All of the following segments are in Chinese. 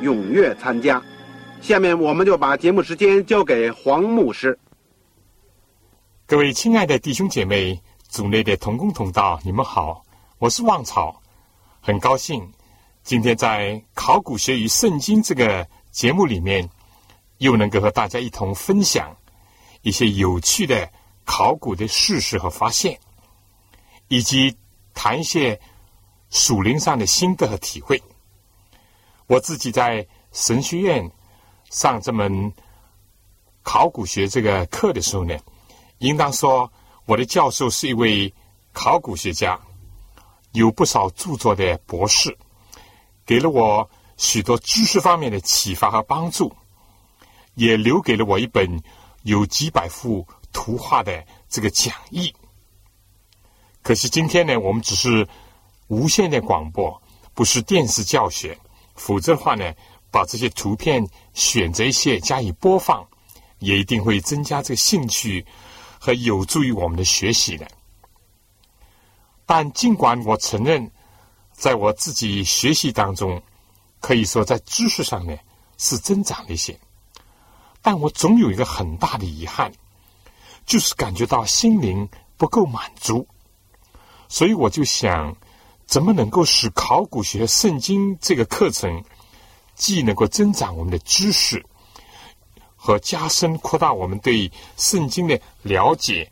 踊跃参加。下面我们就把节目时间交给黄牧师。各位亲爱的弟兄姐妹、组内的同工同道，你们好，我是旺草，很高兴今天在考古学与圣经这个节目里面，又能够和大家一同分享一些有趣的。考古的事实和发现，以及谈一些属灵上的心得和体会。我自己在神学院上这门考古学这个课的时候呢，应当说我的教授是一位考古学家，有不少著作的博士，给了我许多知识方面的启发和帮助，也留给了我一本有几百幅。图画的这个讲义，可惜今天呢，我们只是无线的广播，不是电视教学。否则的话呢，把这些图片选择一些加以播放，也一定会增加这个兴趣和有助于我们的学习的。但尽管我承认，在我自己学习当中，可以说在知识上呢是增长了一些，但我总有一个很大的遗憾。就是感觉到心灵不够满足，所以我就想，怎么能够使考古学圣经这个课程，既能够增长我们的知识，和加深扩大我们对圣经的了解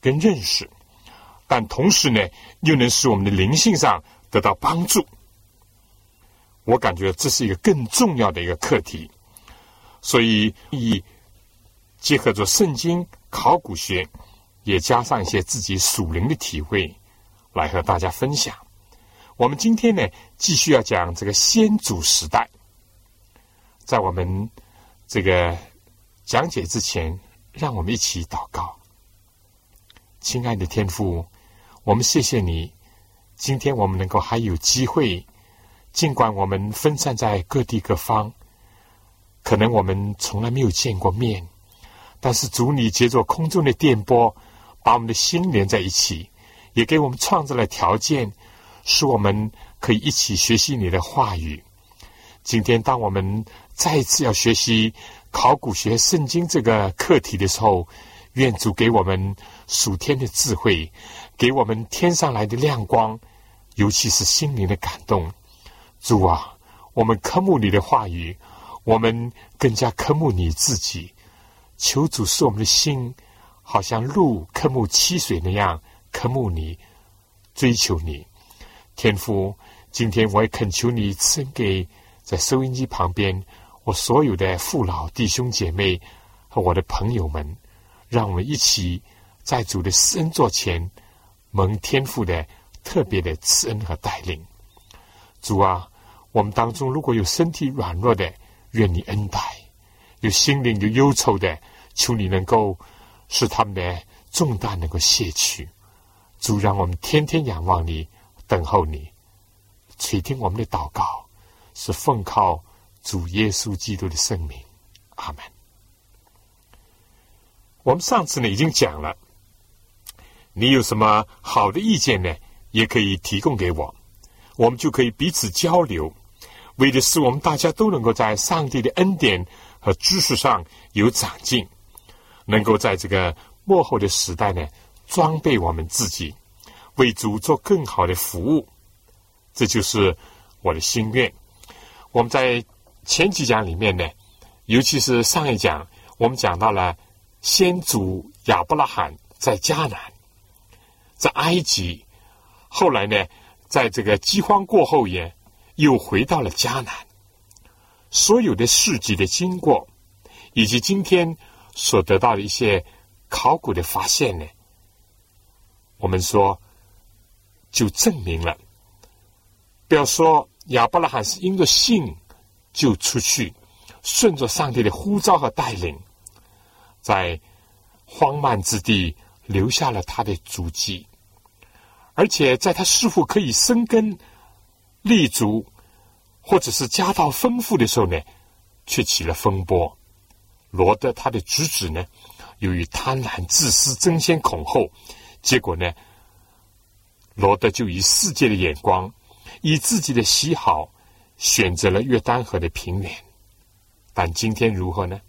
跟认识，但同时呢，又能使我们的灵性上得到帮助。我感觉这是一个更重要的一个课题，所以以结合着圣经。考古学也加上一些自己属灵的体会，来和大家分享。我们今天呢，继续要讲这个先祖时代。在我们这个讲解之前，让我们一起祷告。亲爱的天父，我们谢谢你，今天我们能够还有机会，尽管我们分散在各地各方，可能我们从来没有见过面。但是主，你借着空中的电波，把我们的心连在一起，也给我们创造了条件，使我们可以一起学习你的话语。今天，当我们再一次要学习考古学圣经这个课题的时候，愿主给我们属天的智慧，给我们天上来的亮光，尤其是心灵的感动。主啊，我们科目你的话语，我们更加科目你自己。求主使我们的心，好像鹿科慕溪水那样渴慕你，追求你。天父，今天我也恳求你赐给在收音机旁边我所有的父老弟兄姐妹和我的朋友们，让我们一起在主的施恩座前蒙天父的特别的慈恩和带领。主啊，我们当中如果有身体软弱的，愿你恩待；有心灵有忧愁的。求你能够使他们的重担能够卸去，主让我们天天仰望你，等候你，垂听我们的祷告，是奉靠主耶稣基督的圣名，阿门。我们上次呢已经讲了，你有什么好的意见呢？也可以提供给我，我们就可以彼此交流，为的是我们大家都能够在上帝的恩典和知识上有长进。能够在这个幕后的时代呢，装备我们自己，为主做更好的服务，这就是我的心愿。我们在前几讲里面呢，尤其是上一讲，我们讲到了先祖亚伯拉罕在迦南，在埃及，后来呢，在这个饥荒过后也又回到了迦南。所有的事迹的经过，以及今天所得到的一些考古的发现呢，我们说就证明了，不要说亚伯拉罕是因着信就出去，顺着上帝的呼召和带领，在荒蛮之地留下了他的足迹，而且在他似乎可以生根立足。或者是家道丰富的时候呢，却起了风波。罗德他的侄子呢，由于贪婪、自私、争先恐后，结果呢，罗德就以世界的眼光，以自己的喜好，选择了约旦河的平原。但今天如何呢？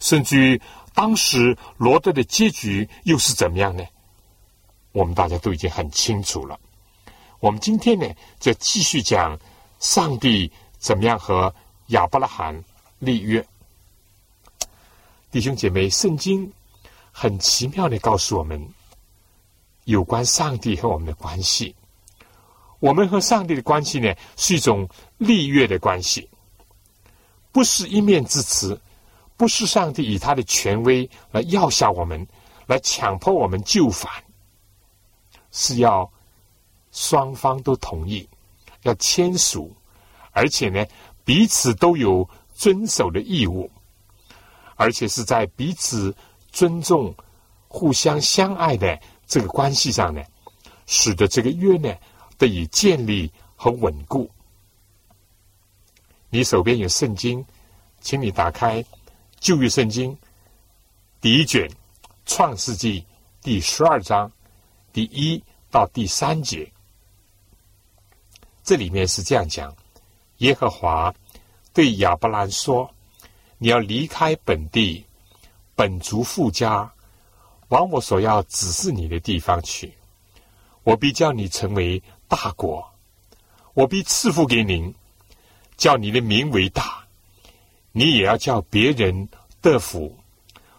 甚至于当时罗德的结局又是怎么样呢？我们大家都已经很清楚了。我们今天呢，就继续讲。上帝怎么样和亚伯拉罕立约？弟兄姐妹，圣经很奇妙的告诉我们有关上帝和我们的关系。我们和上帝的关系呢，是一种立约的关系，不是一面之词，不是上帝以他的权威来要挟我们，来强迫我们就范，是要双方都同意。要签署，而且呢，彼此都有遵守的义务，而且是在彼此尊重、互相相爱的这个关系上呢，使得这个约呢得以建立和稳固。你手边有圣经，请你打开旧约圣经第一卷《创世纪》第十二章第一到第三节。这里面是这样讲：耶和华对亚伯兰说：“你要离开本地、本族富家，往我所要指示你的地方去。我必叫你成为大国，我必赐福给您，叫你的名为大。你也要叫别人得福。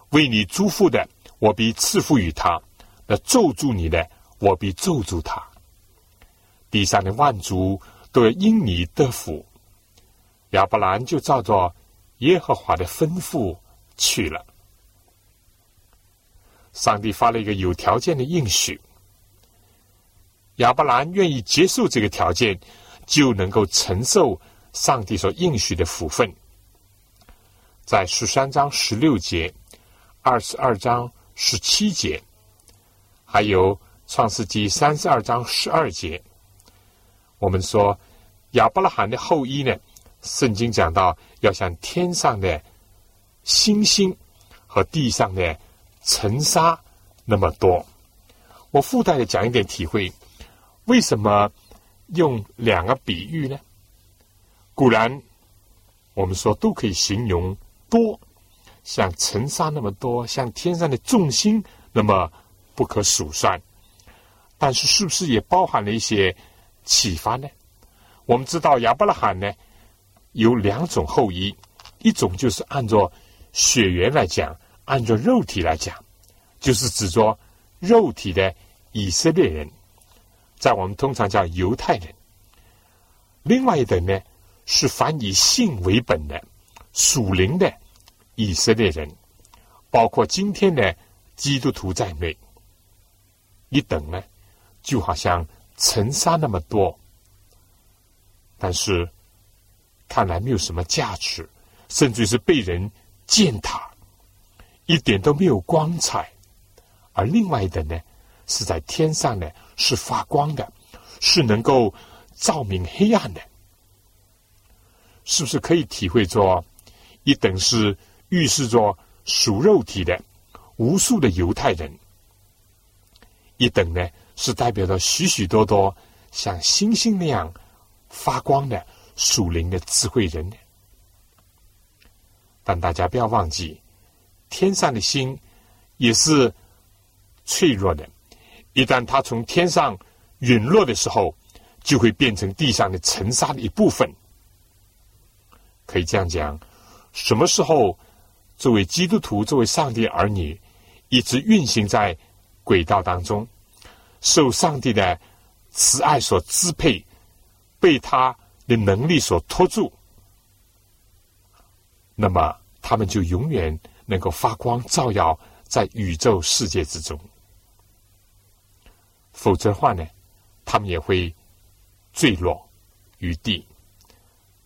为你祝福的，我必赐福于他；那咒住你的，我必咒住他。”地上的万族都要因你得福，亚伯兰就照着耶和华的吩咐去了。上帝发了一个有条件的应许，亚伯兰愿意接受这个条件，就能够承受上帝所应许的福分。在十三章十六节、二十二章十七节，还有创世纪三十二章十二节。我们说亚伯拉罕的后裔呢，圣经讲到要像天上的星星和地上的尘沙那么多。我附带的讲一点体会，为什么用两个比喻呢？固然我们说都可以形容多，像尘沙那么多，像天上的众星那么不可数算，但是是不是也包含了一些？启发呢？我们知道亚伯拉罕呢有两种后裔，一种就是按照血缘来讲，按照肉体来讲，就是指着肉体的以色列人，在我们通常叫犹太人。另外一等呢是凡以性为本的属灵的以色列人，包括今天的基督徒在内。一等呢，就好像。尘沙那么多，但是看来没有什么价值，甚至是被人践踏，一点都没有光彩。而另外的呢，是在天上呢，是发光的，是能够照明黑暗的。是不是可以体会着一等是预示着属肉体的无数的犹太人，一等呢？是代表着许许多多像星星那样发光的属灵的智慧人。但大家不要忘记，天上的星也是脆弱的，一旦它从天上陨落的时候，就会变成地上的尘沙的一部分。可以这样讲：什么时候作为基督徒、作为上帝儿女，一直运行在轨道当中，受上帝的慈爱所支配，被他的能力所托住，那么他们就永远能够发光照耀在宇宙世界之中。否则的话呢，他们也会坠落于地，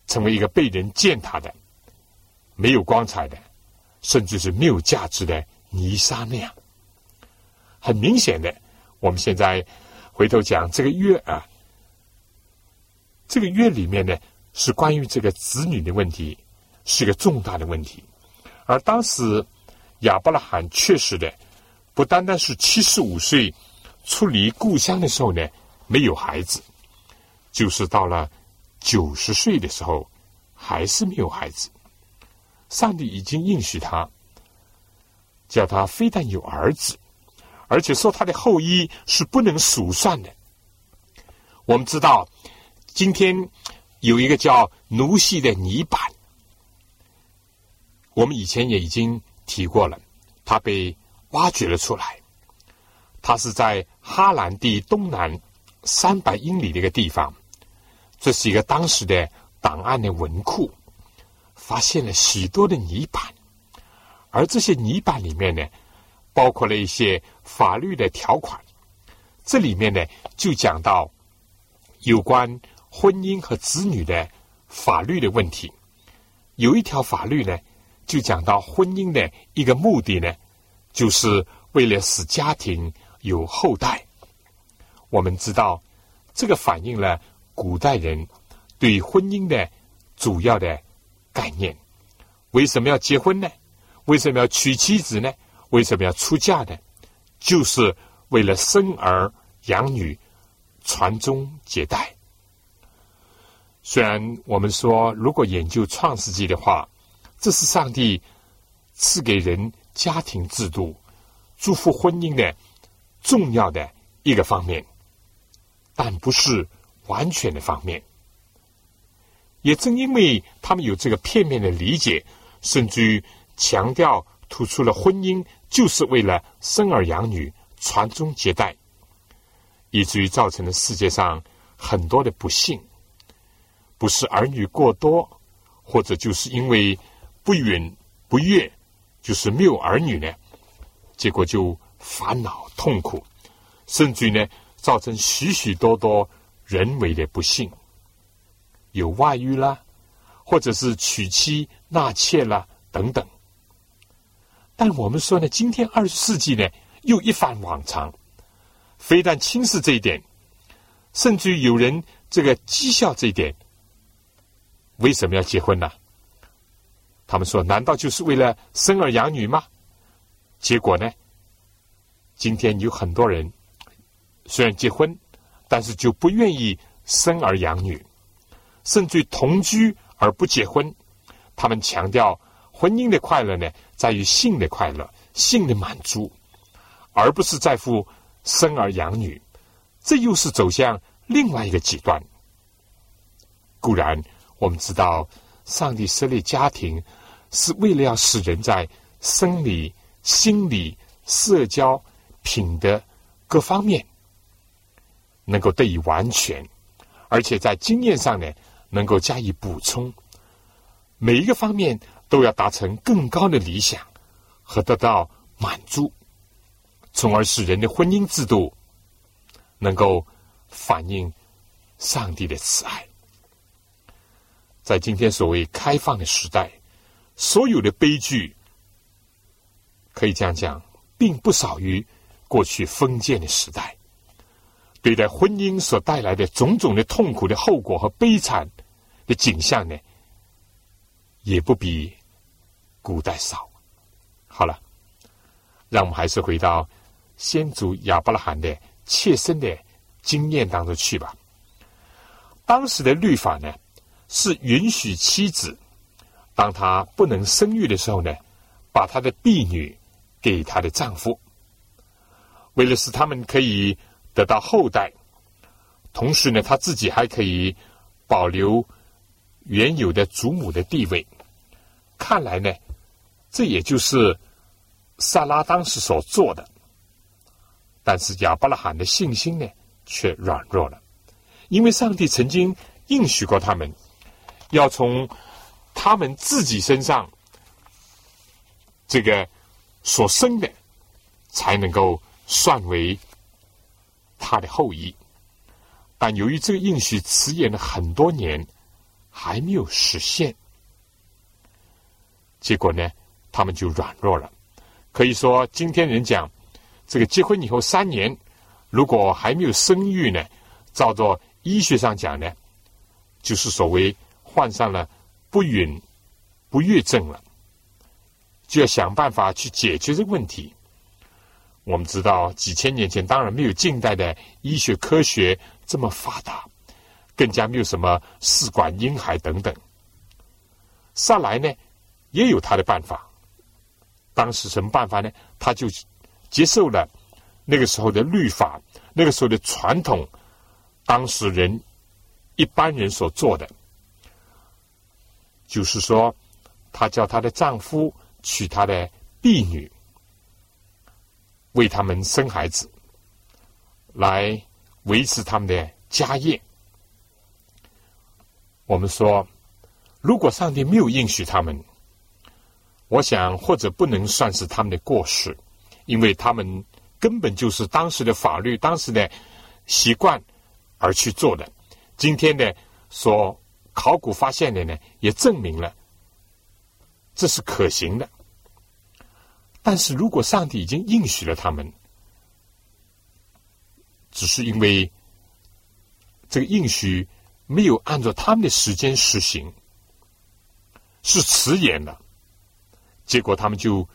成为一个被人践踏的、没有光彩的，甚至是没有价值的泥沙那样。很明显的，我们现在回头讲这个月啊，这个月里面呢是关于这个子女的问题，是个重大的问题。而当时亚伯拉罕确实的，不单单是七十五岁。出离故乡的时候呢，没有孩子，就是到了九十岁的时候，还是没有孩子。上帝已经应许他，叫他非但有儿子，而且说他的后裔是不能数算的。我们知道，今天有一个叫奴系的泥板，我们以前也已经提过了，他被挖掘了出来。它是在哈兰地东南三百英里的一个地方，这是一个当时的档案的文库，发现了许多的泥板，而这些泥板里面呢，包括了一些法律的条款。这里面呢，就讲到有关婚姻和子女的法律的问题。有一条法律呢，就讲到婚姻的一个目的呢，就是为了使家庭。有后代，我们知道，这个反映了古代人对婚姻的主要的概念。为什么要结婚呢？为什么要娶妻子呢？为什么要出嫁呢？就是为了生儿养女、传宗接代。虽然我们说，如果研究创世纪的话，这是上帝赐给人家庭制度、祝福婚姻的。重要的一个方面，但不是完全的方面。也正因为他们有这个片面的理解，甚至于强调突出了婚姻就是为了生儿养女、传宗接代，以至于造成了世界上很多的不幸。不是儿女过多，或者就是因为不允不悦，就是没有儿女呢，结果就。烦恼、痛苦，甚至于呢，造成许许多多人为的不幸，有外遇啦，或者是娶妻纳妾啦等等。但我们说呢，今天二十世纪呢，又一反往常，非但轻视这一点，甚至于有人这个讥笑这一点。为什么要结婚呢？他们说，难道就是为了生儿养女吗？结果呢？今天有很多人虽然结婚，但是就不愿意生儿养女，甚至同居而不结婚。他们强调婚姻的快乐呢，在于性的快乐、性的满足，而不是在乎生儿养女。这又是走向另外一个极端。固然，我们知道上帝设立家庭是为了要使人在生理、心理、社交。品德各方面能够得以完全，而且在经验上呢能够加以补充，每一个方面都要达成更高的理想和得到满足，从而使人的婚姻制度能够反映上帝的慈爱。在今天所谓开放的时代，所有的悲剧可以这样讲，并不少于。过去封建的时代，对待婚姻所带来的种种的痛苦的后果和悲惨的景象呢，也不比古代少。好了，让我们还是回到先祖亚伯拉罕的切身的经验当中去吧。当时的律法呢，是允许妻子当她不能生育的时候呢，把她的婢女给她的丈夫。为了使他们可以得到后代，同时呢，他自己还可以保留原有的祖母的地位。看来呢，这也就是萨拉当时所做的。但是亚伯拉罕的信心呢，却软弱了，因为上帝曾经应许过他们，要从他们自己身上这个所生的，才能够算为他的后裔。但由于这个应许迟延了很多年，还没有实现，结果呢，他们就软弱了。可以说，今天人讲。这个结婚以后三年，如果还没有生育呢，照着医学上讲呢，就是所谓患上了不允不育症了，就要想办法去解决这个问题。我们知道几千年前当然没有近代的医学科学这么发达，更加没有什么试管婴孩等等。萨来呢也有他的办法，当时什么办法呢？他就。接受了那个时候的律法，那个时候的传统，当时人一般人所做的，就是说，她叫她的丈夫娶她的婢女，为他们生孩子，来维持他们的家业。我们说，如果上帝没有应许他们，我想或者不能算是他们的过失。因为他们根本就是当时的法律、当时的习惯而去做的。今天的所考古发现的呢，也证明了这是可行的。但是如果上帝已经应许了他们，只是因为这个应许没有按照他们的时间实行，是迟延了，结果他们就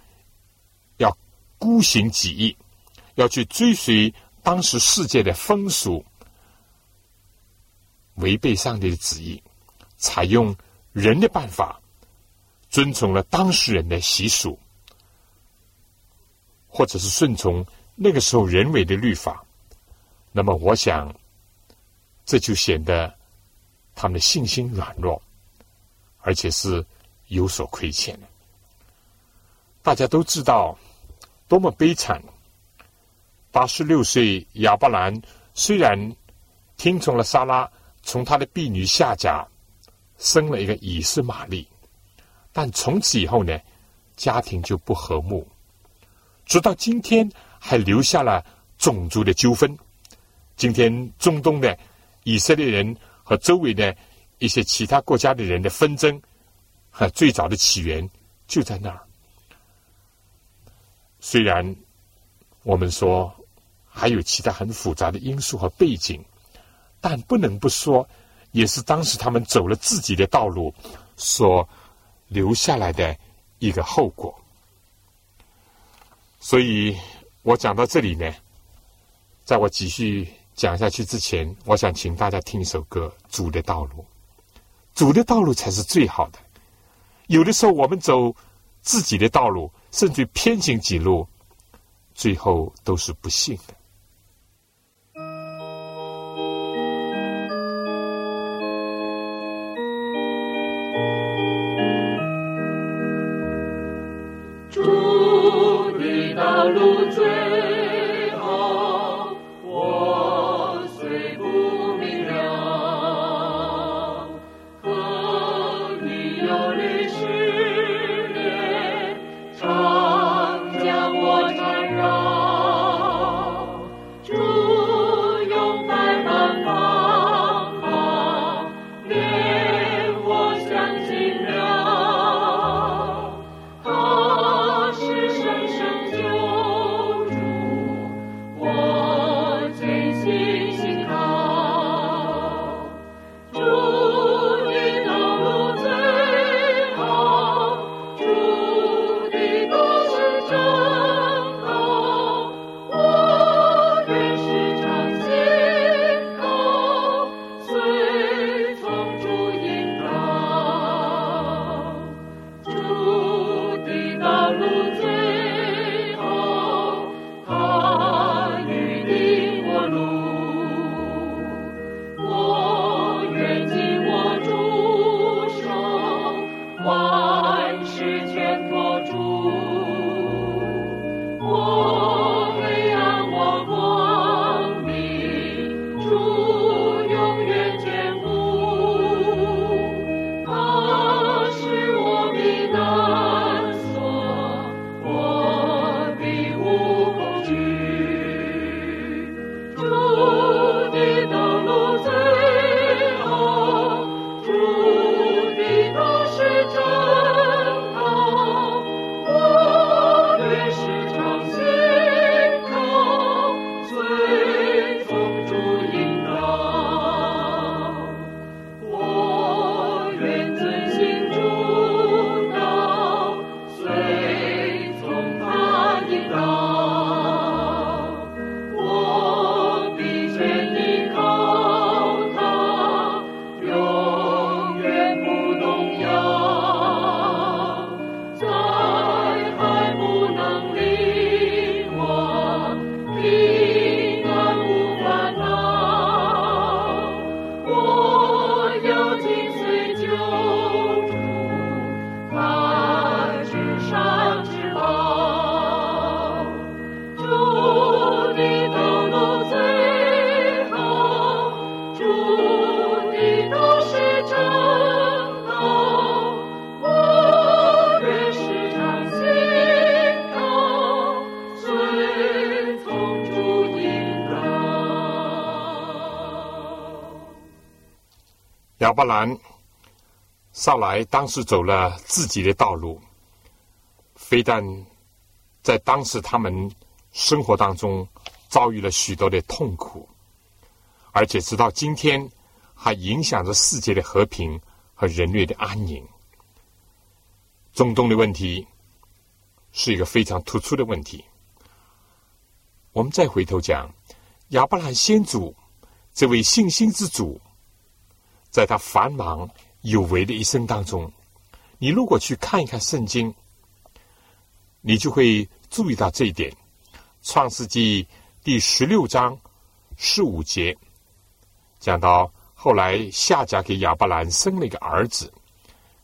要。孤行己意，要去追随当时世界的风俗，违背上帝的旨意，采用人的办法，遵从了当事人的习俗，或者是顺从那个时候人为的律法，那么我想，这就显得他们的信心软弱，而且是有所亏欠的。大家都知道。多么悲惨！八十六岁亚伯兰虽然听从了莎拉，从他的婢女夏甲生了一个以斯玛利，但从此以后呢，家庭就不和睦，直到今天还留下了种族的纠纷。今天中东的以色列人和周围的一些其他国家的人的纷争，和最早的起源就在那儿。虽然我们说还有其他很复杂的因素和背景，但不能不说，也是当时他们走了自己的道路所留下来的一个后果。所以我讲到这里呢，在我继续讲下去之前，我想请大家听一首歌《主的道路》，主的道路才是最好的。有的时候我们走自己的道路。甚至偏行几路，最后都是不幸的。亚伯兰上来当时走了自己的道路，非但在当时他们生活当中遭遇了许多的痛苦，而且直到今天还影响着世界的和平和人类的安宁。中东的问题是一个非常突出的问题。我们再回头讲亚伯兰先祖这位信心之主，在他繁忙有为的一生当中，你如果去看一看圣经，你就会注意到这一点。创世纪第十六章十五节讲到，后来夏甲给亚伯兰生了一个儿子。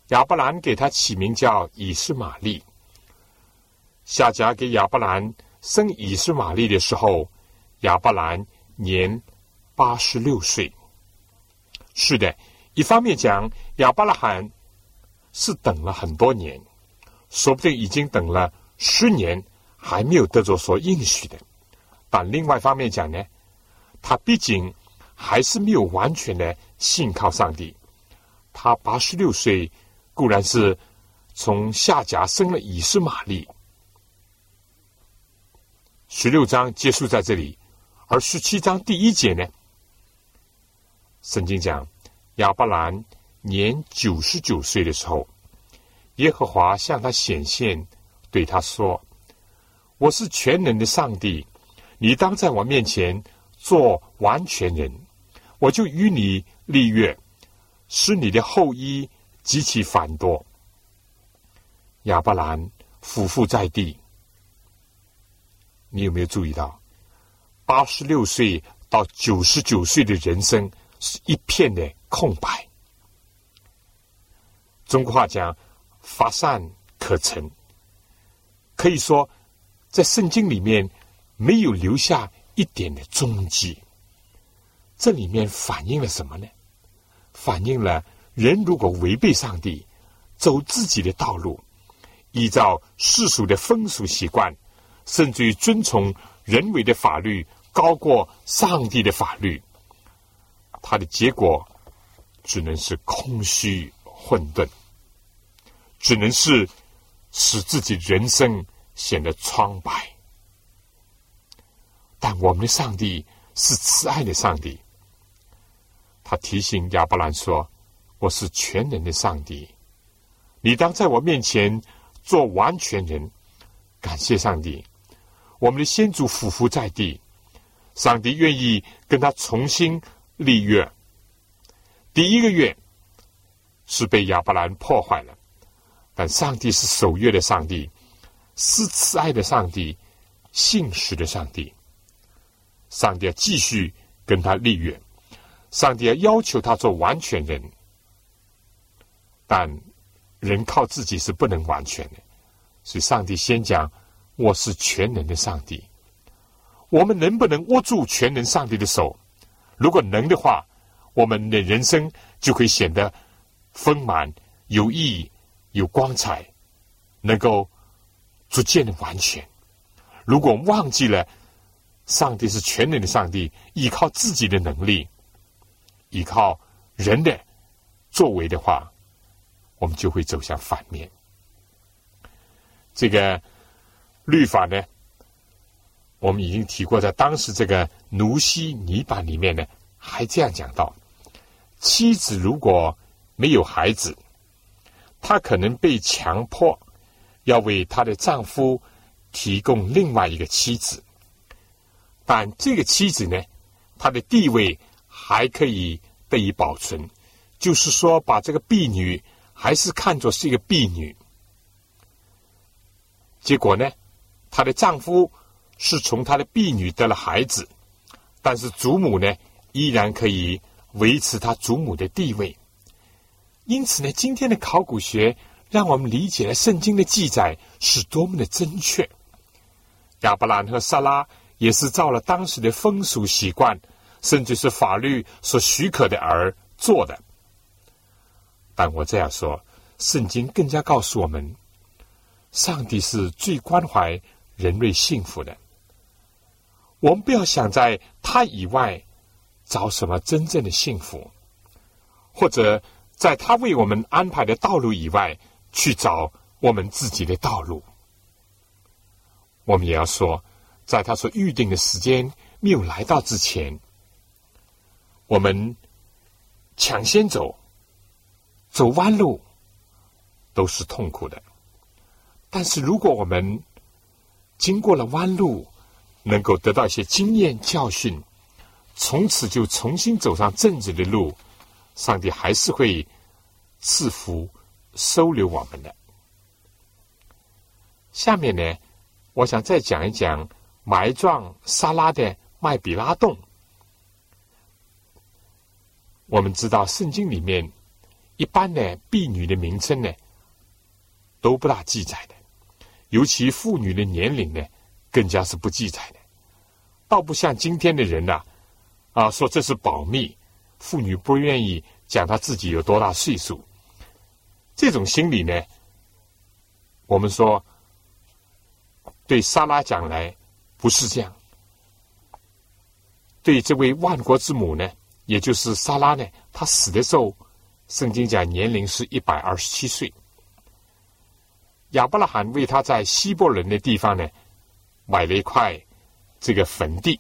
亚伯兰给他起名叫以斯玛利。夏甲给亚伯兰生以斯玛利的时候，亚伯兰年八十六岁。是的，一方面讲亚伯拉罕是等了很多年，说不定已经等了十年还没有得着所应许的；但另外一方面讲呢，他毕竟还是没有完全的信靠上帝。他八十六岁。固然是从夏甲生了以斯玛利，十六章结束在这里，而十七章第一节呢，圣经讲亚伯兰年九十九岁的时候，耶和华向他显现，对他说：“我是全能的上帝，你当在我面前做完全人，我就与你立约，使你的后裔。”极其繁多。亚伯兰俯伏在地，你有没有注意到，八十六岁到九十九岁的人生是一片的空白？中国话讲“乏善可陈”，可以说在圣经里面没有留下一点的踪迹。这里面反映了什么呢？反映了。人如果违背上帝，走自己的道路，依照世俗的风俗习惯，甚至于遵从人为的法律高过上帝的法律，他的结果只能是空虚混沌，只能是使自己人生显得苍白。但我们的上帝是慈爱的上帝，他提醒亚伯兰说。我是全能的上帝，你当在我面前做完全人。感谢上帝，我们的先祖俯伏在地，上帝愿意跟他重新立约。第一个月是被亚伯兰破坏了，但上帝是守约的上帝，是慈爱的上帝，信实的上帝。上帝要继续跟他立约，上帝要要求他做完全人。但人靠自己是不能完全的，所以上帝先讲我是全能的上帝。我们能不能握住全能上帝的手？如果能的话，我们的人生就会显得丰满、有意义、有光彩，能够逐渐的完全。如果忘记了上帝是全能的上帝，依靠自己的能力，依靠人的作为的话，我们就会走向反面。这个律法呢，我们已经提过，在当时这个奴西泥版里面呢，还这样讲到：妻子如果没有孩子，她可能被强迫要为她的丈夫提供另外一个妻子，但这个妻子呢，她的地位还可以得以保存，就是说，把这个婢女。还是看作是一个婢女，结果呢，她的丈夫是从他的婢女得了孩子，但是祖母呢依然可以维持他祖母的地位。因此呢，今天的考古学让我们理解了圣经的记载是多么的正确。亚伯兰和萨拉也是照了当时的风俗习惯，甚至是法律所许可的而做的。但我这样说，圣经更加告诉我们，上帝是最关怀人类幸福的。我们不要想在他以外找什么真正的幸福，或者在他为我们安排的道路以外去找我们自己的道路。我们也要说，在他所预定的时间没有来到之前，我们抢先走，走弯路都是痛苦的。但是如果我们经过了弯路，能够得到一些经验教训，从此就重新走上正直的路，上帝还是会赐福收留我们的。下面呢，我想再讲一讲埋葬沙拉的麦比拉洞。我们知道圣经里面一般的婢女的名称呢都不大记载的，尤其妇女的年龄呢更加是不记载的。倒不像今天的人呐，啊，说这是保密，妇女不愿意讲她自己有多大岁数。这种心理呢，我们说对莎拉讲来不是这样，对这位万国之母呢，也就是莎拉呢，她死的时候，圣经讲年龄是一百二十七岁。亚伯拉罕为他在希伯伦的地方呢，买了一块。这个坟地，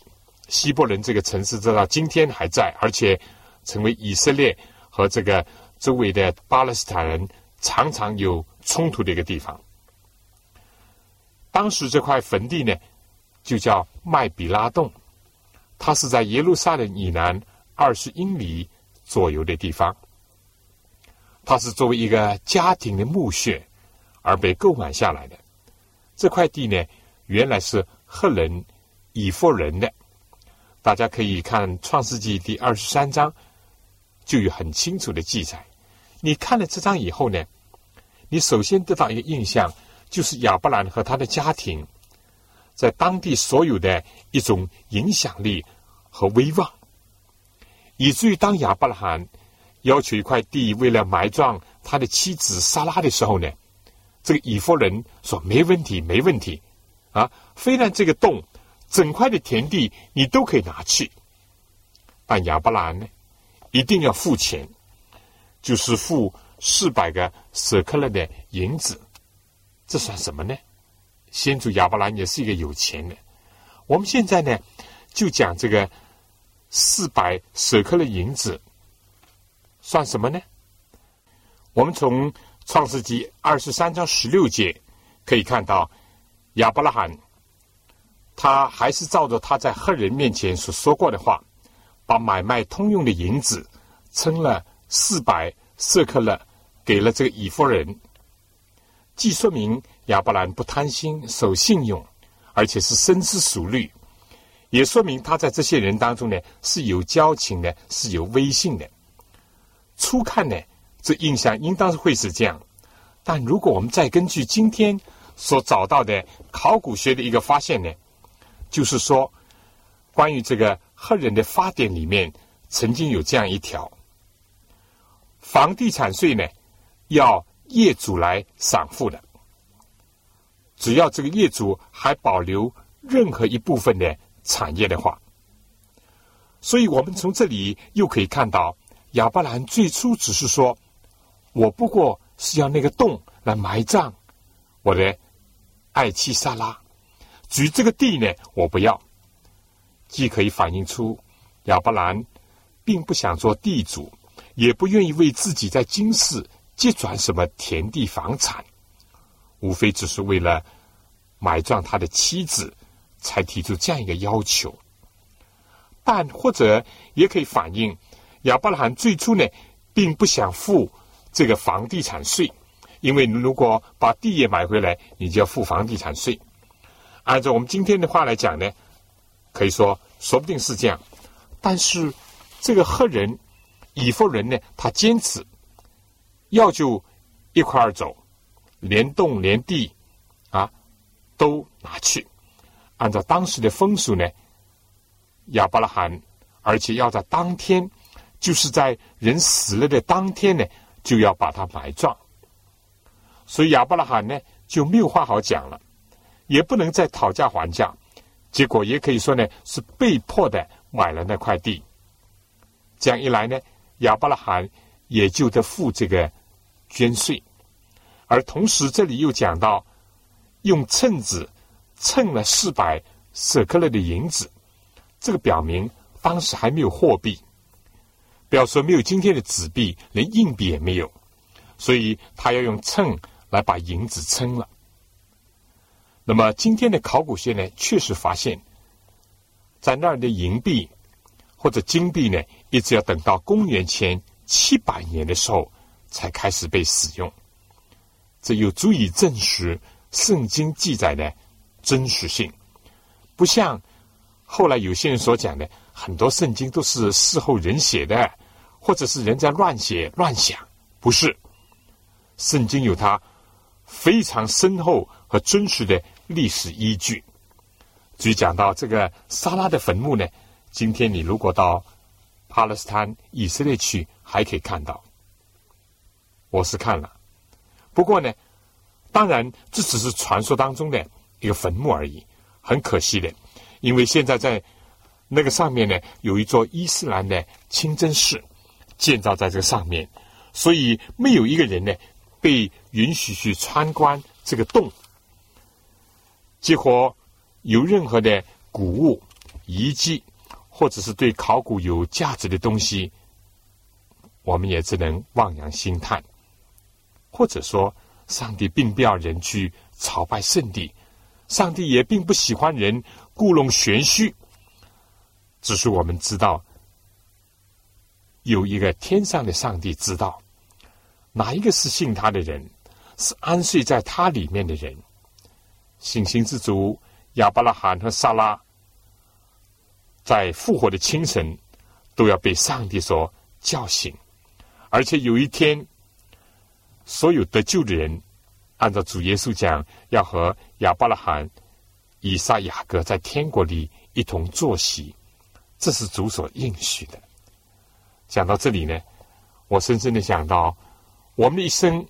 希伯伦这个城市，直到今天还在，而且成为以色列和这个周围的巴勒斯坦人常常有冲突的一个地方。当时这块坟地呢，就叫麦比拉洞，它是在耶路撒冷以南二十英里左右的地方。它是作为一个家庭的墓穴而被购买下来的。这块地呢，原来是赫人。以弗人的，大家可以看《创世纪》第二十三章，就有很清楚的记载。你看了这章以后呢，你首先得到一个印象，就是亚伯兰和他的家庭在当地所有的一种影响力和威望，以至于当亚伯兰要求一块地为了埋葬他的妻子莎拉的时候呢，这个以弗人说没问题，没问题啊，非但这个洞。整块的田地你都可以拿去，但亚伯兰呢，一定要付钱，就是付四百个舍克勒的银子。这算什么呢？先祖亚伯兰也是一个有钱的。我们现在呢，就讲这个四百舍克勒银子算什么呢？我们从创世纪二十三章十六节可以看到亚伯拉罕。他还是照着他在赫人面前所说过的话，把买卖通用的银子称了四百舍克勒，给了这个以弗人。既说明亚伯兰不贪心、守信用，而且是深思熟虑，也说明他在这些人当中呢是有交情的，是有威信的。初看呢，这印象应当是会是这样，但如果我们再根据今天所找到的考古学的一个发现呢？就是说，关于这个赫人的法典里面，曾经有这样一条：房地产税呢，要业主来偿付的。只要这个业主还保留任何一部分的产业的话，所以我们从这里又可以看到，亚伯兰最初只是说：“我不过是要那个洞来埋葬我的爱妻萨拉。”至于这个地呢，我不要，既可以反映出亚伯兰并不想做地主，也不愿意为自己在今世接转什么田地房产，无非只是为了埋葬他的妻子，才提出这样一个要求。但或者也可以反映亚伯拉罕最初呢，并不想付这个房地产税，因为如果把地也买回来，你就要付房地产税。按照我们今天的话来讲呢，可以说说不定是这样，但是这个赫人以弗人呢，他坚持要就一块儿走，连洞连地啊都拿去。按照当时的风俗呢，亚伯拉罕，而且要在当天，就是在人死了的当天呢，就要把他埋葬。所以亚伯拉罕呢就没有话好讲了。也不能再讨价还价，结果也可以说呢是被迫的买了那块地。这样一来呢，亚伯拉罕也就得付这个捐税。而同时，这里又讲到用秤子称了四百舍克勒的银子，这个表明当时还没有货币，不要说没有今天的纸币，连硬币也没有，所以他要用秤来把银子称了。那么今天的考古学呢，确实发现，在那儿的银币或者金币呢，一直要等到公元前七百年的时候才开始被使用。这又足以证实圣经记载的真实性，不像后来有些人所讲的，很多圣经都是事后人写的，或者是人在乱写乱想。不是，圣经有它非常深厚和真实的。历史依据，至于讲到这个沙拉的坟墓呢，今天你如果到巴勒斯坦、以色列去，还可以看到。我是看了，不过呢，当然这只是传说当中的一个坟墓而已。很可惜的，因为现在在那个上面呢，有一座伊斯兰的清真寺建造在这个上面，所以没有一个人呢被允许去参观这个洞。几乎有任何的古物遗迹，或者是对考古有价值的东西，我们也只能望洋兴叹。或者说，上帝并不要人去朝拜圣地，上帝也并不喜欢人故弄玄虚。只是我们知道，有一个天上的上帝知道，哪一个是信他的人，是安睡在他里面的人。信心之主亚伯拉罕和萨拉，在复活的清晨都要被上帝所叫醒，而且有一天，所有得救的人，按照主耶稣讲，要和亚伯拉罕、以撒、雅各在天国里一同坐席，这是主所应许的。讲到这里呢，我深深的想到，我们的一生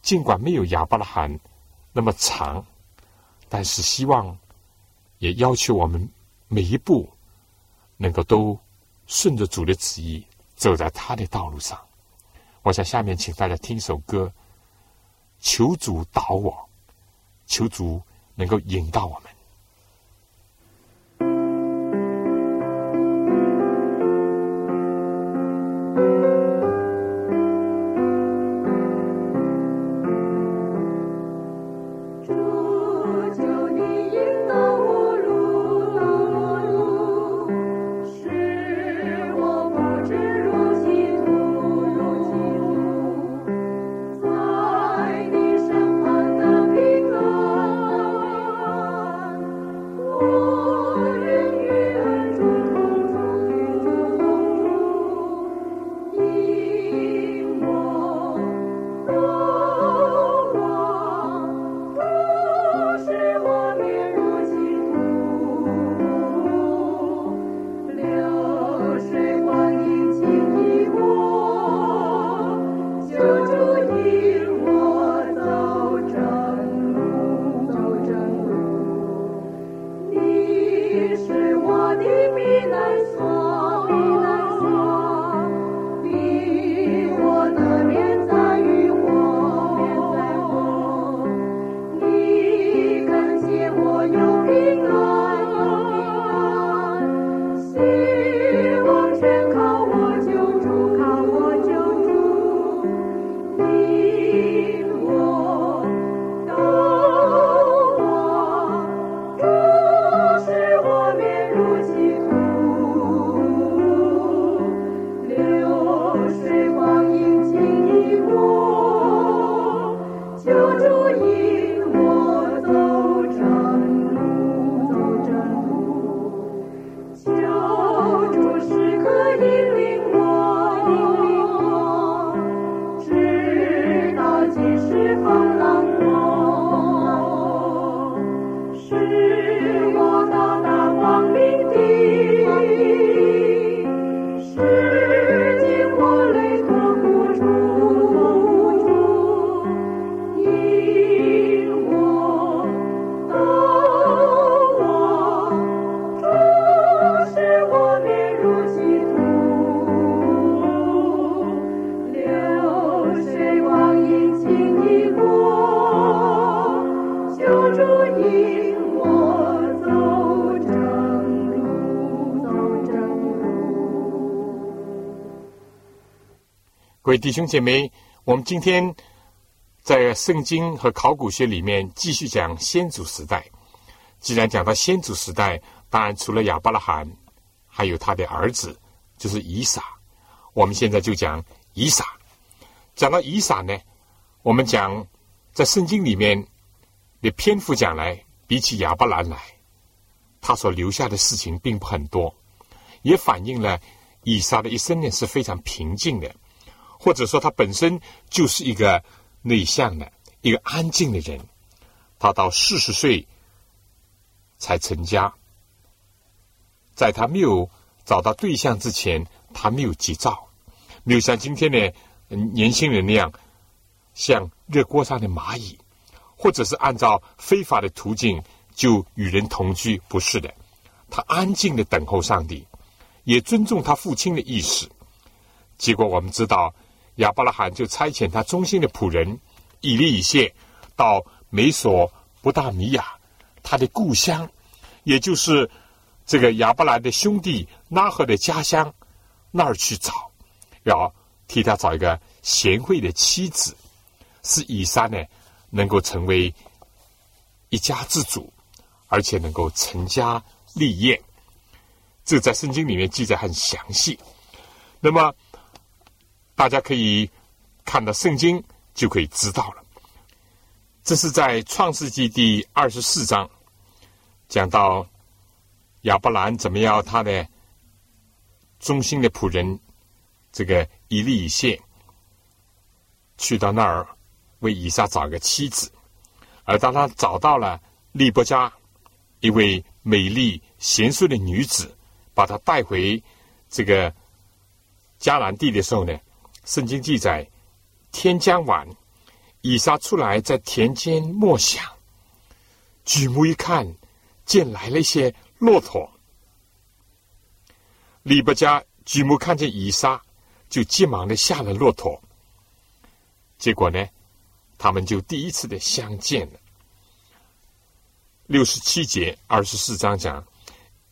尽管没有亚伯拉罕那么长。但是，希望也要求我们每一步能够都顺着主的旨意，走在他的道路上。我想下面请大家听一首歌，求主导我，求主能够引导我们。我我面如土流水光阴我走正路各位弟兄姐妹我们今天在圣经和考古学里面继续讲先祖时代。既然讲到先祖时代，当然除了亚伯拉罕，还有他的儿子，就是以撒。我们现在就讲以撒。讲到以撒呢，我们讲在圣经里面的篇幅讲来，比起亚伯兰来，他所留下的事情并不很多，也反映了以撒的一生呢是非常平静的。或者说，他本身就是一个内向的、一个安静的人。他到四十岁才成家，在他没有找到对象之前，他没有急躁，没有像今天的年轻人那样，像热锅上的蚂蚁，或者是按照非法的途径就与人同居。不是的，他安静的等候上帝，也尊重他父亲的意识。结果我们知道。亚伯拉罕就差遣他忠心的仆人以利以谢到美索不达米亚，他的故乡，也就是这个亚伯兰的兄弟拉赫的家乡那儿去找，要替他找一个贤惠的妻子，使以撒呢能够成为一家之主，而且能够成家立业。这在圣经里面记载很详细。那么。大家可以看到圣经，就可以知道了。这是在创世纪第二十四章讲到亚伯兰怎么样，他的忠心的仆人这个以利以谢去到那儿为以撒找个妻子，而当他找到了利伯家一位美丽贤淑的女子，把她带回这个迦南地的时候呢？圣经记载，天将晚，以撒出来在田间默想，举目一看，见来了一些骆驼。利伯家举目看见以撒，就急忙的下了骆驼。结果呢，他们就第一次的相见了。六十七节二十四章讲，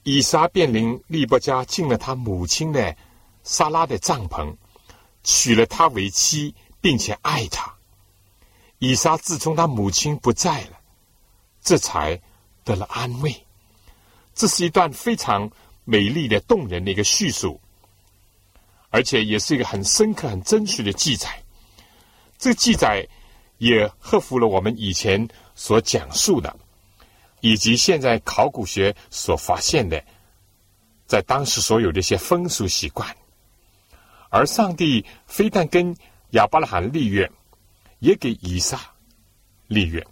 以撒便领利伯家进了他母亲的撒拉的帐篷。娶了她为妻，并且爱她。以撒自从他母亲不在了，这才得了安慰。这是一段非常美丽的、动人的一个叙述，而且也是一个很深刻、很真实的记载。这记载也合乎了我们以前所讲述的，以及现在考古学所发现的，在当时所有的一些风俗习惯。而上帝非但跟亚伯拉罕立约，也给以撒立约。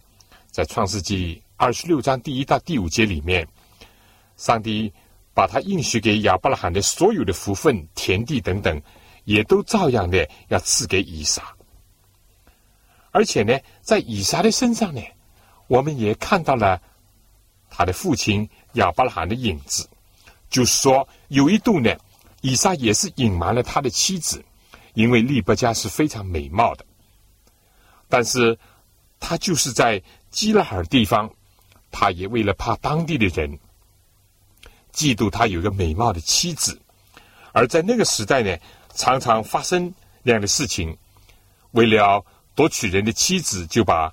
在创世纪二十六章第一到第五节里面，上帝把他应许给亚伯拉罕的所有的福分、田地等等，也都照样的要赐给以撒。而且呢，在以撒的身上呢，我们也看到了他的父亲亚伯拉罕的影子。就是说，有一度呢。以撒也是隐瞒了他的妻子，因为利伯家是非常美貌的。但是，他就是在基拉尔地方，他也为了怕当地的人嫉妒他有个美貌的妻子，而在那个时代呢，常常发生那样的事情。为了夺取人的妻子，就把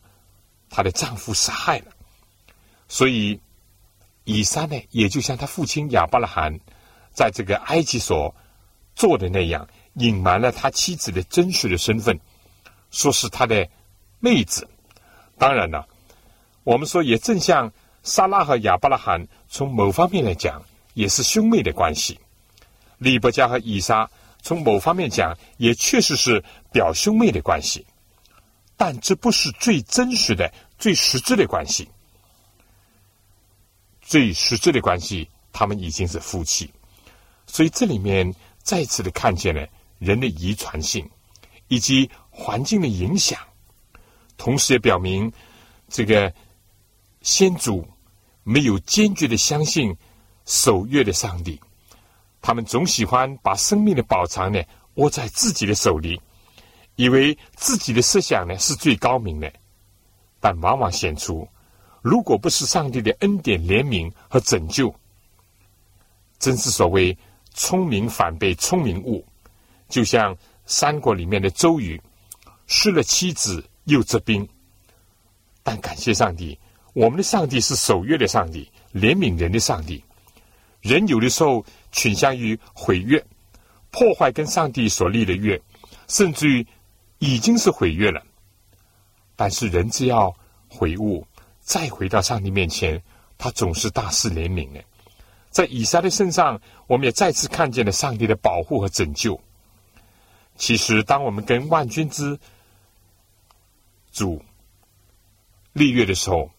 她的丈夫杀害了。所以，以撒呢，也就像他父亲亚伯拉罕。在这个埃及所做的那样，隐瞒了他妻子的真实的身份，说是他的妹子。当然了，我们说也正像撒拉和亚伯拉罕，从某方面来讲，也是兄妹的关系。利伯加和以撒，从某方面讲，也确实是表兄妹的关系。但这不是最真实的、最实质的关系。最实质的关系，他们已经是夫妻。所以这里面再次的看见了人的遗传性以及环境的影响，同时也表明这个先祖没有坚决的相信守约的上帝，他们总喜欢把生命的宝藏呢握在自己的手里，以为自己的思想呢是最高明的，但往往显出，如果不是上帝的恩典、怜悯和拯救，真是所谓。聪明反被聪明误，就像三国里面的周瑜，失了妻子又折兵，但感谢上帝，我们的上帝是守约的上帝，怜悯人的上帝。人有的时候倾向于毁约，破坏跟上帝所立的约，甚至于已经是毁约了。但是人只要悔悟，再回到上帝面前，他总是大施怜悯的。在以撒的身上，我们也再次看见了上帝的保护和拯救。其实，当我们跟万军之主立约的时候，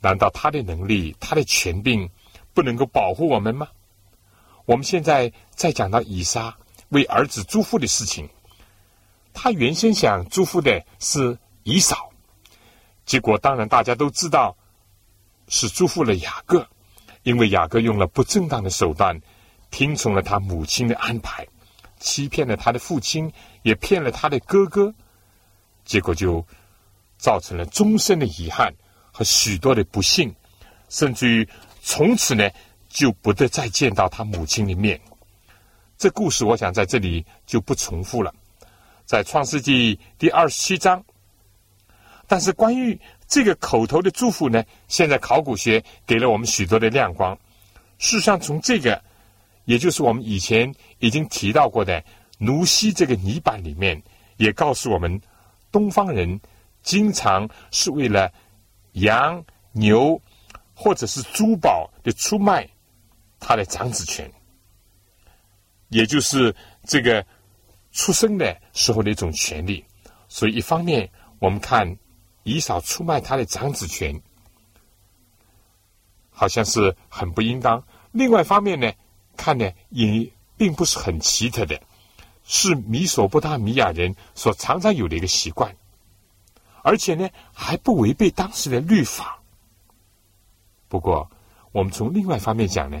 难道他的能力、他的权柄不能够保护我们吗？我们现在再讲到以撒为儿子祝福的事情，他原先想祝福的是。以扫，结果当然大家都知道是祝福了雅各，因为雅各用了不正当的手段，听从了他母亲的安排，欺骗了他的父亲，也骗了他的哥哥，结果就造成了终身的遗憾和许多的不幸，甚至于从此呢就不得再见到他母亲的面。这故事我想在这里就不重复了，在创世纪第二十七章。但是关于这个口头的祝福呢，现在考古学给了我们许多的亮光。事实上，从这个，也就是我们以前已经提到过的奴西这个泥板里面，也告诉我们，东方人经常是为了羊、牛或者是珠宝的出卖，他的长子权，也就是这个出生的时候的一种权利。所以，一方面我们看。以扫出卖他的长子权，好像是很不应当。另外一方面呢，看呢也并不是很奇特的，是米索不达米亚人所常常有的一个习惯，而且呢还不违背当时的律法。不过，我们从另外一方面讲呢，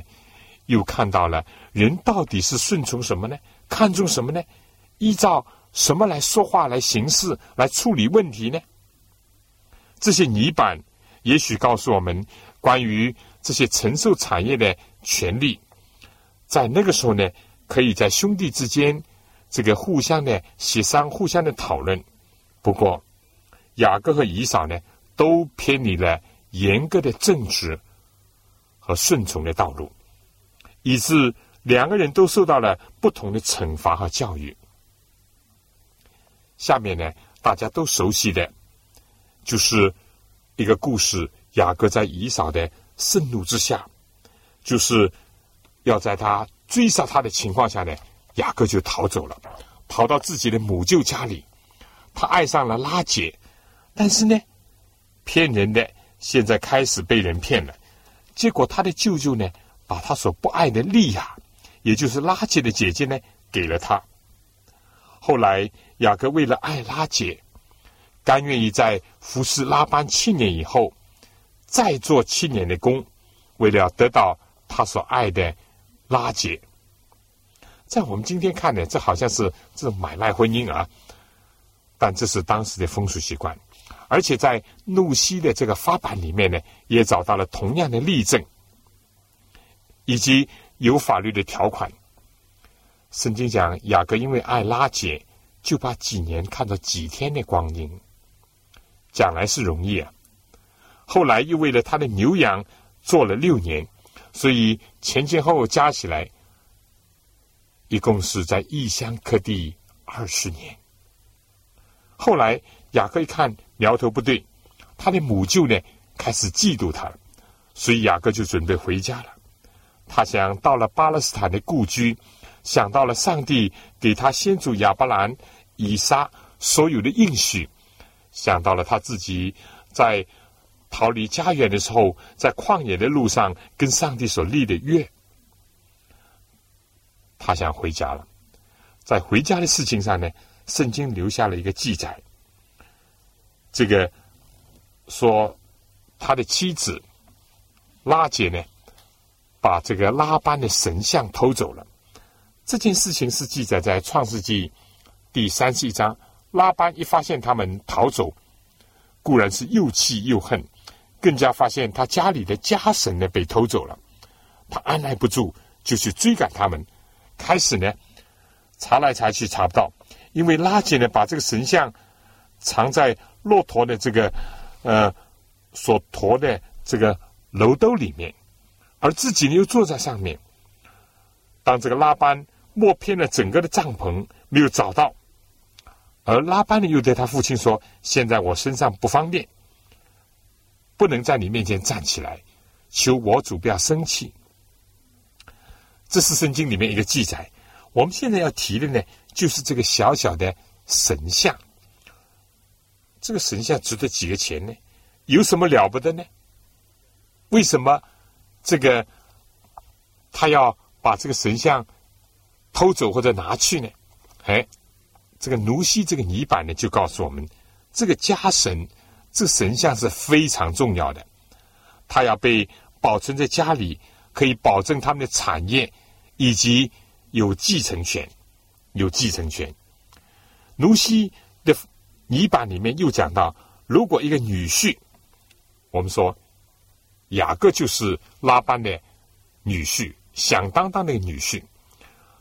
又看到了人到底是顺从什么呢？看重什么呢？依照什么来说话、来行事、来处理问题呢？这些泥板也许告诉我们关于这些承受产业的权利，在那个时候呢，可以在兄弟之间这个互相的协商、互相的讨论。不过，雅各和以扫呢，都偏离了严格的正直和顺从的道路，以致两个人都受到了不同的惩罚和教育。下面呢，大家都熟悉的。就是一个故事，雅各在以扫的盛怒之下，就是要在他追杀他的情况下呢，雅各就逃走了，跑到自己的母舅家里。他爱上了拉姐，但是呢，骗人的现在开始被人骗了。结果他的舅舅呢，把他所不爱的利亚，也就是拉姐的姐姐呢，给了他。后来雅各为了爱拉姐。甘愿意在服侍拉班七年以后，再做七年的工，为了得到他所爱的拉结。在我们今天看呢，这好像是这种买卖婚姻啊，但这是当时的风俗习惯，而且在怒西的这个法版里面呢，也找到了同样的例证，以及有法律的条款。圣经讲雅各因为爱拉结，就把几年看作几天的光阴。讲来是容易啊，后来又为了他的牛羊做了六年，所以前前后后加起来，一共是在异乡各地二十年。后来雅各一看苗头不对，他的母舅呢开始嫉妒他了，所以雅各就准备回家了。他想到了巴勒斯坦的故居，想到了上帝给他先祖亚伯兰、以撒所有的应许。想到了他自己在逃离家园的时候，在旷野的路上跟上帝所立的约，他想回家了。在回家的事情上呢，圣经留下了一个记载。这个说他的妻子拉姐呢，把这个拉班的神像偷走了。这件事情是记载在创世纪第三十一章。拉班一发现他们逃走，固然是又气又恨，更加发现他家里的家神呢被偷走了，他按耐不住，就去追赶他们。开始呢，查来查去查不到，因为拉杰呢把这个神像藏在骆驼的这个呃所驮的这个楼兜里面，而自己呢又坐在上面。当这个拉班摸遍了整个的帐篷，没有找到，而拉班呢又对他父亲说：“现在我身上不方便，不能在你面前站起来，求我主不要生气。”这是圣经里面一个记载。我们现在要提的呢，就是这个小小的神像。这个神像值得几个钱呢？有什么了不得呢？为什么这个他要把这个神像偷走或者拿去呢？哎，这个奴西这个泥板呢，就告诉我们，这个家神这神像是非常重要的，他要被保存在家里，可以保证他们的产业以及。有继承权，有继承权。奴西的泥板里面又讲到，如果一个女婿，我们说雅各就是拉班的女婿，响当当的女婿，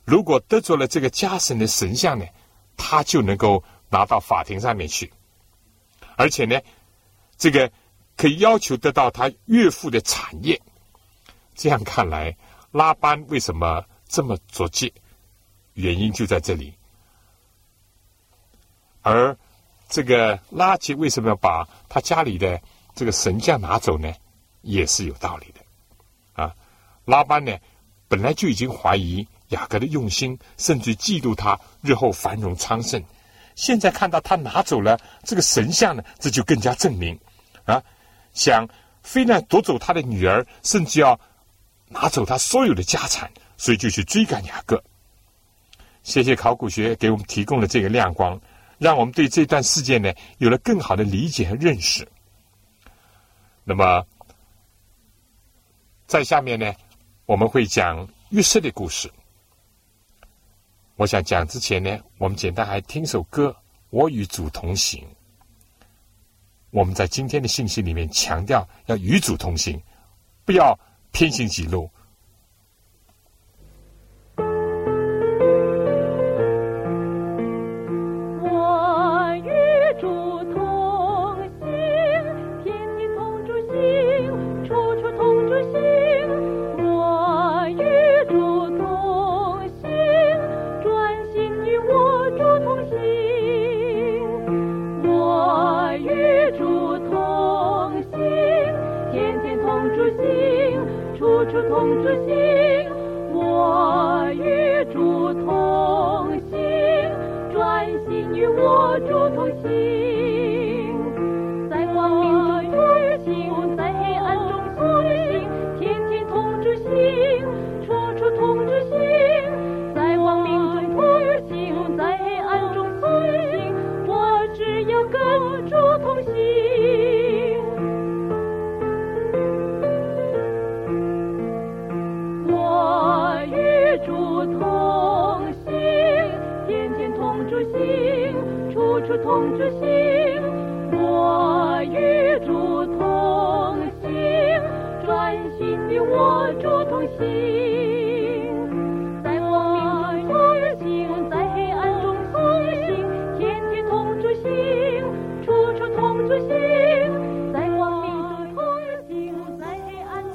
如果得着了这个家神的神像呢，他就能够拿到法庭上面去，而且呢，这个可以要求得到他岳父的产业。这样看来，拉班为什么？这么着急，原因就在这里。而这个拉杰为什么要把他家里的这个神像拿走呢？也是有道理的。啊，拉班呢，本来就已经怀疑雅各的用心，甚至嫉妒他日后繁荣昌盛。现在看到他拿走了这个神像呢，这就更加证明啊，想非但夺走他的女儿，甚至要拿走他所有的家产。所以就去追赶雅各。谢谢考古学给我们提供了这个亮光，让我们对这段事件呢有了更好的理解和认识。那么，在下面呢，我们会讲约瑟的故事。我想讲之前呢，我们简单还听首歌《我与主同行》。我们在今天的信息里面强调要与主同行，不要偏行己路。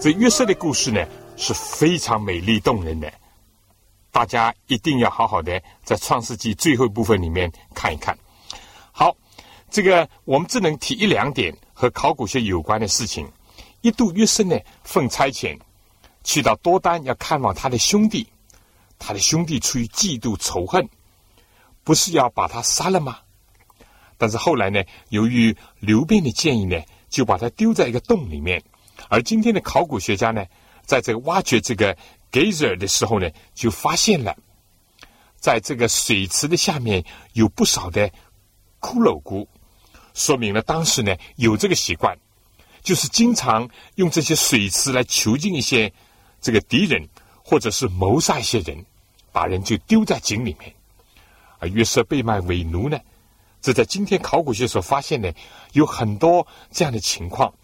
这约瑟的故事呢是非常美丽动人的，大家一定要好好的在创世纪最后一部分里面看一看。好，这个我们只能提一两点和考古学有关的事情。一度约瑟呢奉差遣去到多丹要看望他的兄弟，他的兄弟出于嫉妒仇恨，不是要把他杀了吗？但是后来呢，由于刘辩的建议呢，就把他丢在一个洞里面。而今天的考古学家呢，在这个挖掘这个 Gazer 的时候呢，就发现了，在这个水池的下面有不少的骷髅骨，说明了当时呢有这个习惯，就是经常用这些水池来囚禁一些这个敌人，或者是谋杀一些人，把人就丢在井里面。而约瑟被卖为奴呢，这在今天考古学所发现呢，有很多这样的情况。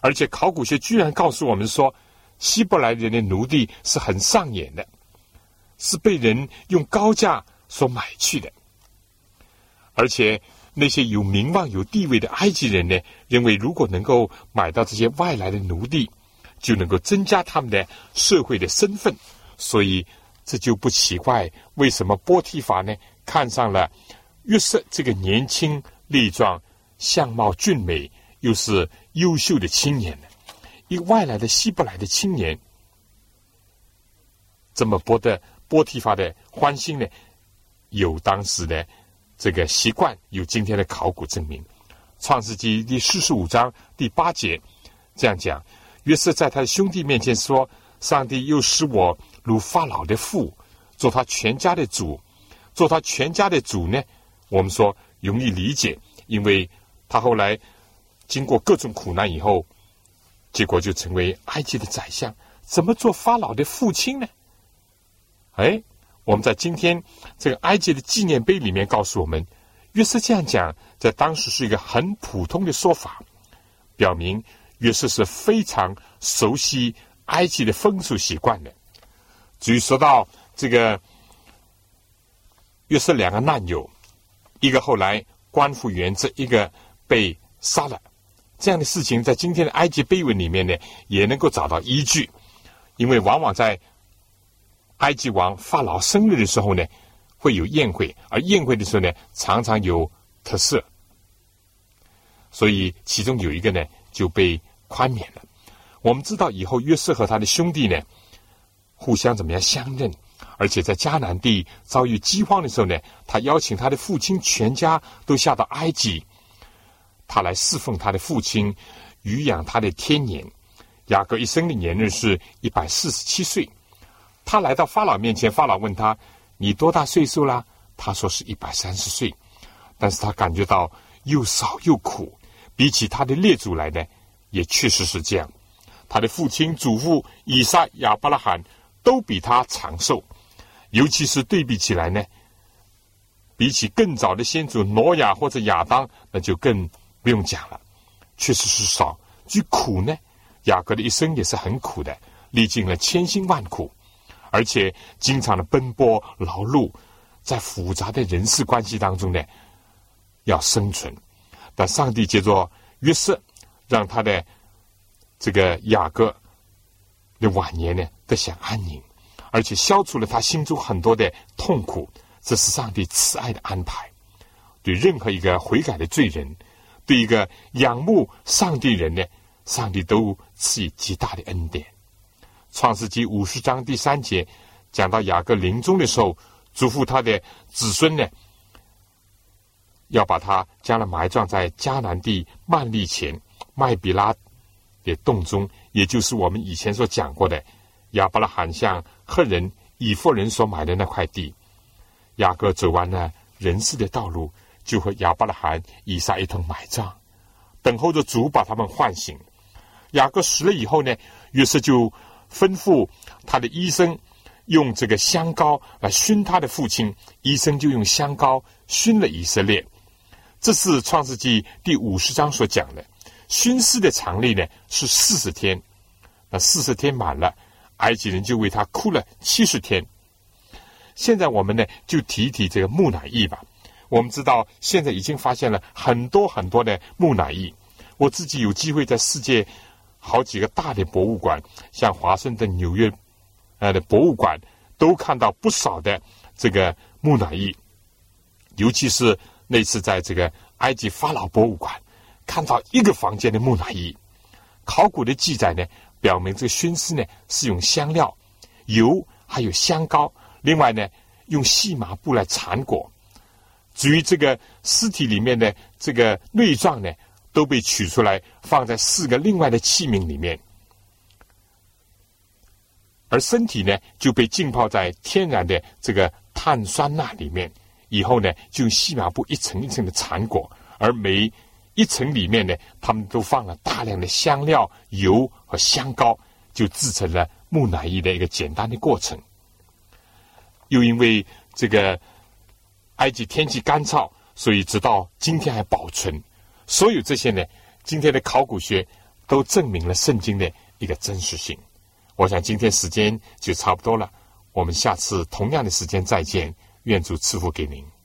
而且考古学居然告诉我们说，希伯来人的奴隶是很上眼的，是被人用高价所买去的。而且那些有名望、有地位的埃及人呢，认为如果能够买到这些外来的奴隶，就能够增加他们的社会的身份，所以这就不奇怪，为什么波提法呢看上了约瑟这个年轻力壮、相貌俊美又是优秀的青年呢？一个外来的希伯来的青年，这么博得波提法的欢心呢？有当时的这个习惯，有今天的考古证明。创世纪第四十五章第八节这样讲：约瑟在他的兄弟面前说：“上帝又使我如法老的父，做他全家的主，做他全家的主呢？”我们说容易理解，因为他后来经过各种苦难以后。结果就成为埃及的宰相，怎么做法老的父亲呢？哎，我们在今天这个埃及的纪念碑里面告诉我们，约瑟这样讲，在当时是一个很普通的说法，表明约瑟是非常熟悉埃及的风俗习惯的。至于说到这个约瑟两个难友，一个后来官复原职，一个被杀了。这样的事情在今天的埃及碑文里面呢，也能够找到依据，因为往往在埃及王法老生日的时候呢，会有宴会，而宴会的时候呢，常常有特色，所以其中有一个呢就被宽免了。我们知道以后约瑟和他的兄弟呢，互相怎么样相认，而且在迦南地遭遇饥荒的时候呢，他邀请他的父亲全家都下到埃及。他来侍奉他的父亲，育养他的天年。雅各一生的年日是一百四十七岁。他来到法老面前，法老问他：“你多大岁数啦？”他说：“是一百三十岁。”但是他感觉到又少又苦，比起他的列祖来呢，也确实是这样。他的父亲、祖父以撒、亚伯拉罕都比他长寿，尤其是对比起来呢，比起更早的先祖挪亚或者亚当，那就更。不用讲了，确实是少。至于苦呢，雅各的一生也是很苦的，历尽了千辛万苦，而且经常的奔波劳碌，在复杂的人事关系当中呢，要生存。但上帝借着约瑟，让他的这个雅各的晚年呢得享安宁，而且消除了他心中很多的痛苦。这是上帝慈爱的安排，对任何一个悔改的罪人。对一个仰慕上帝人呢，上帝都赐予极大的恩典。创世纪五十章第三节讲到雅各临终的时候，嘱咐他的子孙呢，要把他将来埋葬在迦南地曼利前麦比拉的洞中，也就是我们以前所讲过的亚伯拉罕向赫人以弗人所买的那块地。雅各走完了人世的道路。就和亚伯拉罕、以撒一同埋葬，等候着主把他们唤醒。雅各死了以后呢，约瑟就吩咐他的医生用这个香膏来熏他的父亲。医生就用香膏熏了以色列。这是创世纪第五十章所讲的。熏尸的常例呢是四十天，那四十天满了，埃及人就为他哭了七十天。现在我们呢就提一提这个木乃伊吧。我们知道，现在已经发现了很多很多的木乃伊。我自己有机会在世界好几个大的博物馆，像华盛顿、纽约呃的博物馆，都看到不少的这个木乃伊。尤其是那次在这个埃及法老博物馆，看到一个房间的木乃伊。考古的记载呢，表明这个熏尸呢是用香料、油还有香膏，另外呢用细麻布来缠裹。至于这个尸体里面的这个内脏呢，都被取出来放在四个另外的器皿里面，而身体呢就被浸泡在天然的这个碳酸钠里面，以后呢就用细麻布一层一层的缠裹，而每一层里面呢，他们都放了大量的香料、油和香膏，就制成了木乃伊的一个简单的过程。又因为这个。埃及天气干燥，所以直到今天还保存。所有这些呢，今天的考古学都证明了圣经的一个真实性。我想今天时间就差不多了，我们下次同样的时间再见。愿主赐福给您。